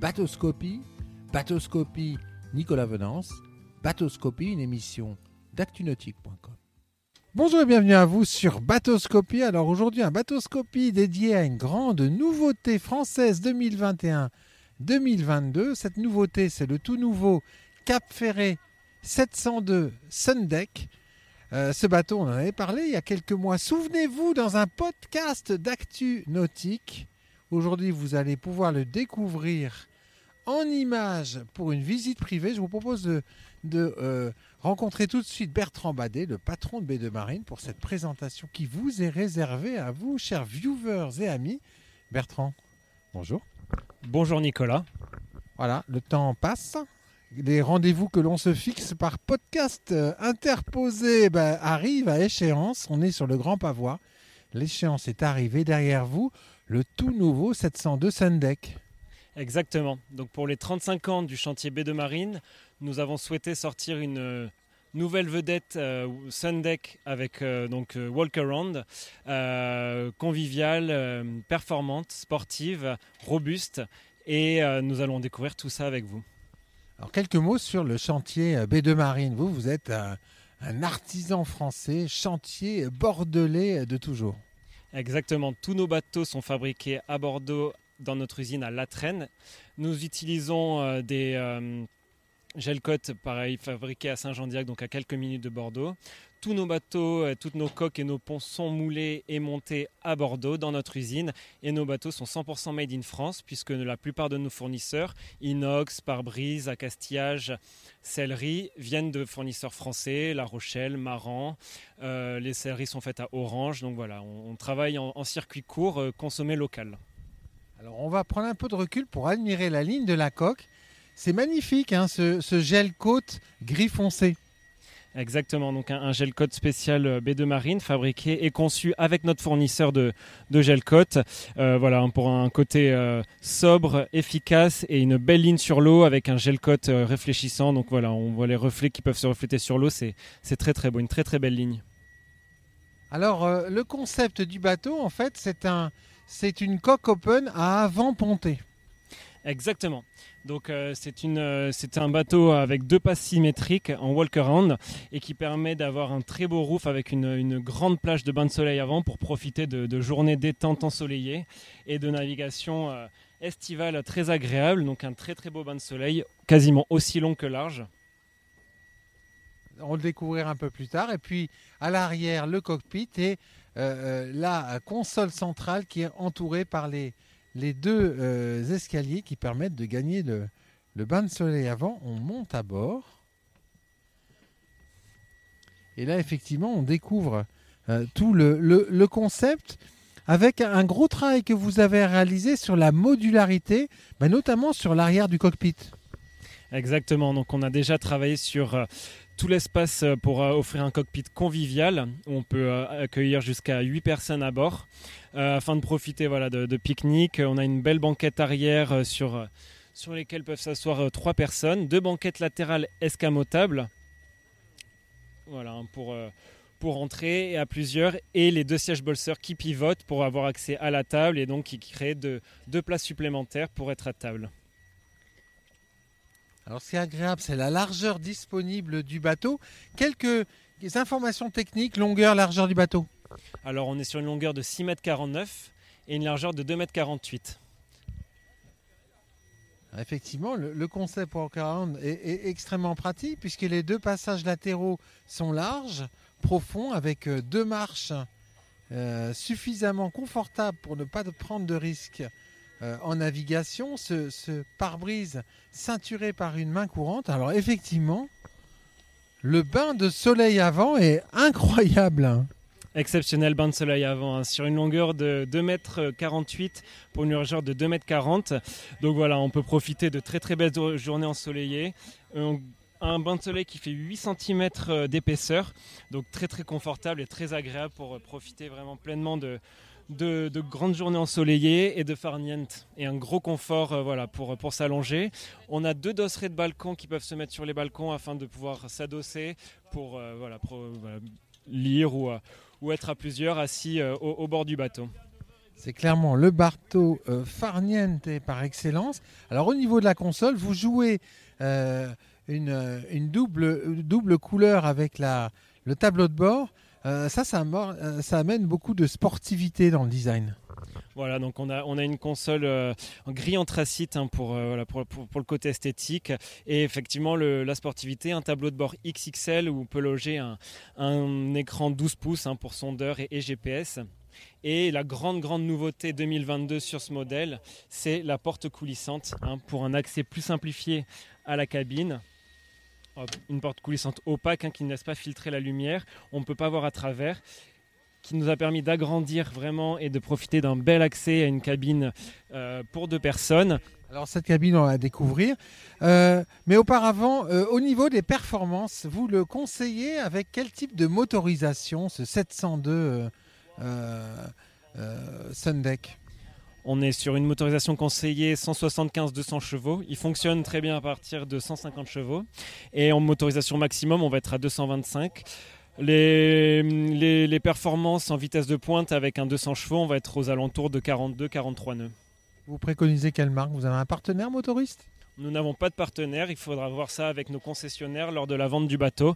Bateauscopie, Bateauscopie Nicolas Venance, Bateauscopie, une émission d'actunautique.com. Bonjour et bienvenue à vous sur Bateauscopie. Alors aujourd'hui, un Bateauscopie dédié à une grande nouveauté française 2021-2022. Cette nouveauté, c'est le tout nouveau Cap Ferré 702 Sundeck. Euh, ce bateau, on en avait parlé il y a quelques mois. Souvenez-vous, dans un podcast d'actu nautique, aujourd'hui, vous allez pouvoir le découvrir en images pour une visite privée. Je vous propose de, euh, rencontrer tout de suite Bertrand Badet, le patron de B2 Marine, pour cette présentation qui vous est réservée à vous, chers viewers et amis. Bertrand, bonjour. Bonjour Nicolas. Voilà, le temps passe. Les rendez-vous que l'on se fixe par podcast euh, interposé ben, arrivent à échéance. On est sur le Grand Pavois. L'échéance est arrivée derrière vous. Le tout nouveau 702 Sundeck. Exactement. Donc pour les 35 ans du chantier B de Marine, nous avons souhaité sortir une euh, nouvelle vedette euh, Sundeck avec euh, donc walk around conviviale, performante, sportive, robuste et nous allons découvrir tout ça avec vous. Alors quelques mots sur le chantier B2 Marine. Vous, vous êtes un artisan français, chantier bordelais de toujours. Exactement. Tous nos bateaux sont fabriqués à Bordeaux dans notre usine à Latrenne. Nous utilisons euh, des euh, gelcotes, pareil, fabriqués à Saint-Jean-d'Iac, donc à quelques minutes de Bordeaux. Tous nos bateaux, euh, toutes nos coques et nos ponts sont moulés et montés à Bordeaux dans notre usine. Et nos bateaux sont 100% made in France, puisque la plupart de nos fournisseurs, inox, pare-brise, accastillage, sellerie, viennent de fournisseurs français, La Rochelle, Maran. les selleries sont faites à Orange. Donc voilà, on, travaille en, circuit court, consommé local. Alors on va prendre un peu de recul pour admirer la ligne de la coque. C'est magnifique hein, ce, gel côte gris foncé. Exactement, donc un, gel coat spécial euh, B2 Marine fabriqué et conçu avec notre fournisseur de, gel coat. Euh, voilà, pour un côté euh, sobre, efficace et une belle ligne sur l'eau avec un gel coat réfléchissant. Donc voilà, on voit les reflets qui peuvent se refléter sur l'eau. C'est très très beau, une très très belle ligne. Alors le concept du bateau, en fait, c'est un, une coque open à avant ponté. Exactement. Donc euh, euh, c'est un bateau avec deux passes symétriques en walk-around et qui permet d'avoir un très beau roof avec une, grande plage de bain de soleil avant pour profiter de, journées détente ensoleillées et de navigation euh, estivale très agréable. Donc un très très beau bain de soleil, quasiment aussi long que large. On le découvrira un peu plus tard. Et puis à l'arrière, le cockpit et euh, euh, la console centrale qui est entourée par les, les deux euh, escaliers qui permettent de gagner le, bain de soleil avant. On monte à bord. Et là, effectivement, on découvre tout le, concept avec un gros travail que vous avez réalisé sur la modularité, bah, notamment sur l'arrière du cockpit. Exactement, donc on a déjà travaillé sur tout l'espace euh, pour euh, offrir un cockpit convivial où on peut euh, accueillir jusqu'à 8 personnes à bord afin de profiter voilà, de, pique-nique. On a une belle banquette arrière sur, sur lesquelles peuvent s'asseoir 3 personnes, deux banquettes latérales escamotables voilà, hein, pour, pour entrer à plusieurs et les deux sièges bolseurs qui pivotent pour avoir accès à la table et donc qui créent deux places supplémentaires pour être à table. Alors ce qui est agréable, c'est la largeur disponible du bateau. Quelques informations techniques, longueur, largeur du bateau. Alors on est sur une longueur de 6 m et une largeur de 2 m Effectivement, le, concept Walkaround est, est, extrêmement pratique puisque les deux passages latéraux sont larges, profonds, avec euh, deux marches euh, suffisamment confortables pour ne pas prendre de risques euh, en navigation, ce, pare-brise ceinturé par une main courante. Alors effectivement, le bain de soleil avant est incroyable. Hein. Exceptionnel bain de soleil avant, hein, sur une longueur de 2,48 m pour une largeur de 2,40 m. Donc voilà, on peut profiter de très très belles journées ensoleillées. Un, bain de soleil qui fait 8 cm euh, d'épaisseur, donc très très confortable et très agréable pour euh, profiter vraiment pleinement de, de, grandes journées ensoleillées et de farniente et un gros confort euh, voilà, pour, pour s'allonger. On a deux dosserets de balcon qui peuvent se mettre sur les balcons afin de pouvoir s'adosser pour, euh, lire ou, ou, être à plusieurs assis euh, au, bord du bateau. C'est clairement le euh, farniente par excellence. Alors au niveau de la console, vous jouez euh, une, euh, une double, double couleur avec la, le tableau de bord. Euh, ça, euh, ça amène beaucoup de sportivité dans le design. Voilà, donc on a, une console euh, en gris anthracite hein, pour, euh, le côté esthétique et effectivement la sportivité, un tableau de bord XXL où on peut loger un, écran 12 pouces hein, pour sondeur et, et GPS. Et la grande, grande nouveauté 2022 sur ce modèle, c'est la porte coulissante hein, pour un accès plus simplifié à la cabine. Hop, une porte coulissante opaque hein, qui ne laisse pas filtrer la lumière. On ne peut pas voir à travers qui nous a permis d'agrandir vraiment et de profiter d'un bel accès à une cabine euh, pour deux personnes. Alors cette cabine, on va la découvrir. Euh, mais auparavant, euh, au niveau des performances, vous le conseillez avec quel type de motorisation, ce 702 euh, euh, euh, Sundeck? On est sur une motorisation conseillée 175-200 chevaux. Il fonctionne très bien à partir de 150 chevaux. Et en motorisation maximum, on va être à 225. Les, les, les performances en vitesse de pointe avec un 200 chevaux, on va être aux alentours de 42-43 nœuds. Vous préconisez quelle marque? Vous avez un partenaire motoriste? Nous n'avons pas de partenaire, il faudra voir ça avec nos concessionnaires lors de la vente du bateau.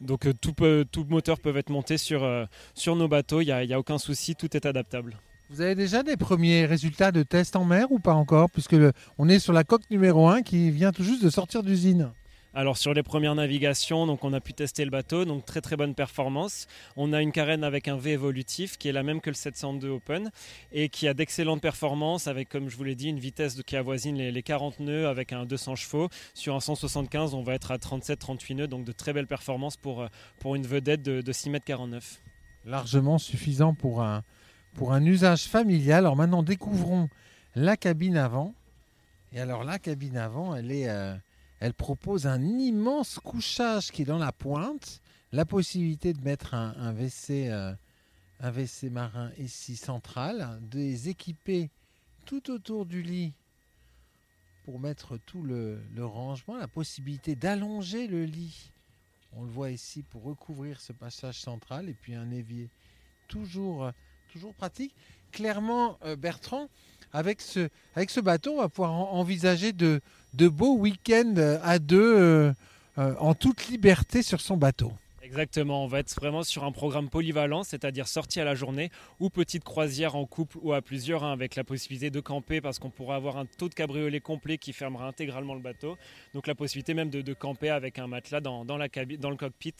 Donc euh, tout, peut, tout moteur peut être monté sur, euh, sur nos bateaux, il n'y a aucun souci, tout est adaptable. Vous avez déjà des premiers résultats de tests en mer ou pas encore Puisque le- on est sur la coque numéro 1 qui vient tout juste de sortir d'usine. Alors sur les premières navigations, donc on a pu tester le bateau, donc très très bonne performance. On a une carène avec un V évolutif qui est la même que le 702 Open et qui a d'excellentes performances avec, comme je vous l'ai dit, une vitesse qui avoisine les, les 40 nœuds avec un 200 chevaux. Sur un 175, on va être à 37-38 nœuds, donc de très belles performances pour, euh, pour une vedette de, de 6,49 m. Largement suffisant pour un, pour un usage familial. Alors maintenant, découvrons la cabine avant. Et alors la cabine avant, elle, est, euh, elle propose un immense couchage qui est dans la pointe. La possibilité de mettre un, WC, euh, un WC marin ici central, de les équiper tout autour du lit pour mettre tout le, le rangement, la possibilité d'allonger le lit. On le voit ici pour recouvrir ce passage central et puis un évier toujours, toujours pratique. Clairement, euh, Bertrand, avec ce, avec ce bateau, on va pouvoir en- envisager de, beaux week-ends euh, à deux euh, en toute liberté sur son bateau. Exactement, on va être vraiment sur un programme polyvalent, c'est-à-dire sortie à la journée ou petite croisière en couple ou à plusieurs, hein, avec la possibilité de camper parce qu'on pourra avoir un taux de cabriolet complet qui fermera intégralement le bateau. Donc la possibilité même de, camper avec un matelas dans, dans la cabine, dans le cockpit.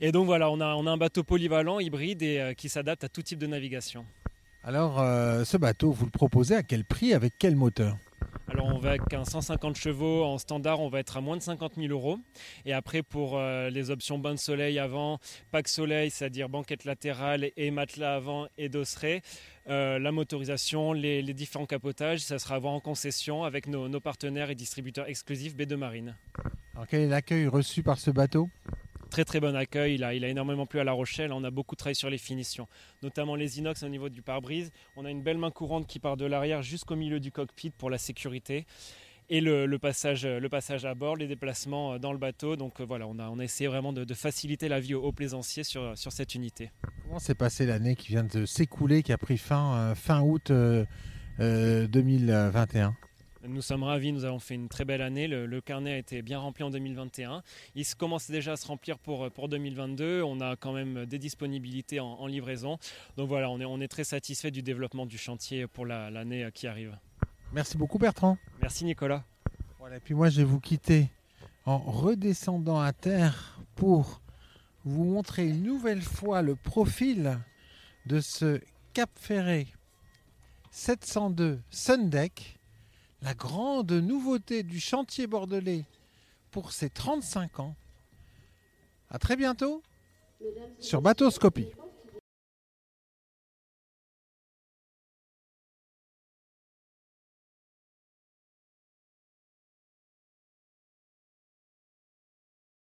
Et donc voilà, on a, on a un bateau polyvalent, hybride et euh, qui s'adapte à tout type de navigation. Alors, euh, ce bateau, vous le proposez à quel prix, avec quel moteur? Alors on va avec un 150 chevaux en standard, on va être à moins de 50 000 euros. Et après pour euh, les options bain de soleil avant, pack soleil, c'est-à-dire banquette latérale et matelas avant et dosseret, euh, la motorisation, les, différents capotages, ça sera à voir en concession avec nos partenaires et distributeurs exclusifs B2 Marine. Alors, quel est l'accueil reçu par ce bateau? Très très bon accueil, il a, énormément plu à La Rochelle, on a beaucoup travaillé sur les finitions, notamment les inox au niveau du pare-brise. On a une belle main courante qui part de l'arrière jusqu'au milieu du cockpit pour la sécurité. Et le, passage, à bord, les déplacements euh, dans le bateau. Donc euh, voilà, on a, essayé vraiment de, faciliter la vie aux, aux plaisanciers sur, cette unité. Comment s'est passée l'année qui vient de s'écouler, qui a pris fin euh, fin août euh, euh, 2021 Nous sommes ravis, nous avons fait une très belle année. Le, le carnet a été bien rempli en 2021. Il se commence déjà à se remplir pour, pour 2022. On a quand même des disponibilités en, en livraison. Donc voilà, on est, on est très satisfait du développement du chantier pour la- l'année qui arrive. Merci beaucoup Bertrand. Merci Nicolas. Voilà, et puis moi je vais vous quitter en redescendant à terre pour vous montrer une nouvelle fois le profil de ce Cap Ferré 702 Sundeck, la grande nouveauté du chantier bordelais pour ses 35 ans. À très bientôt sur Bateauscopie.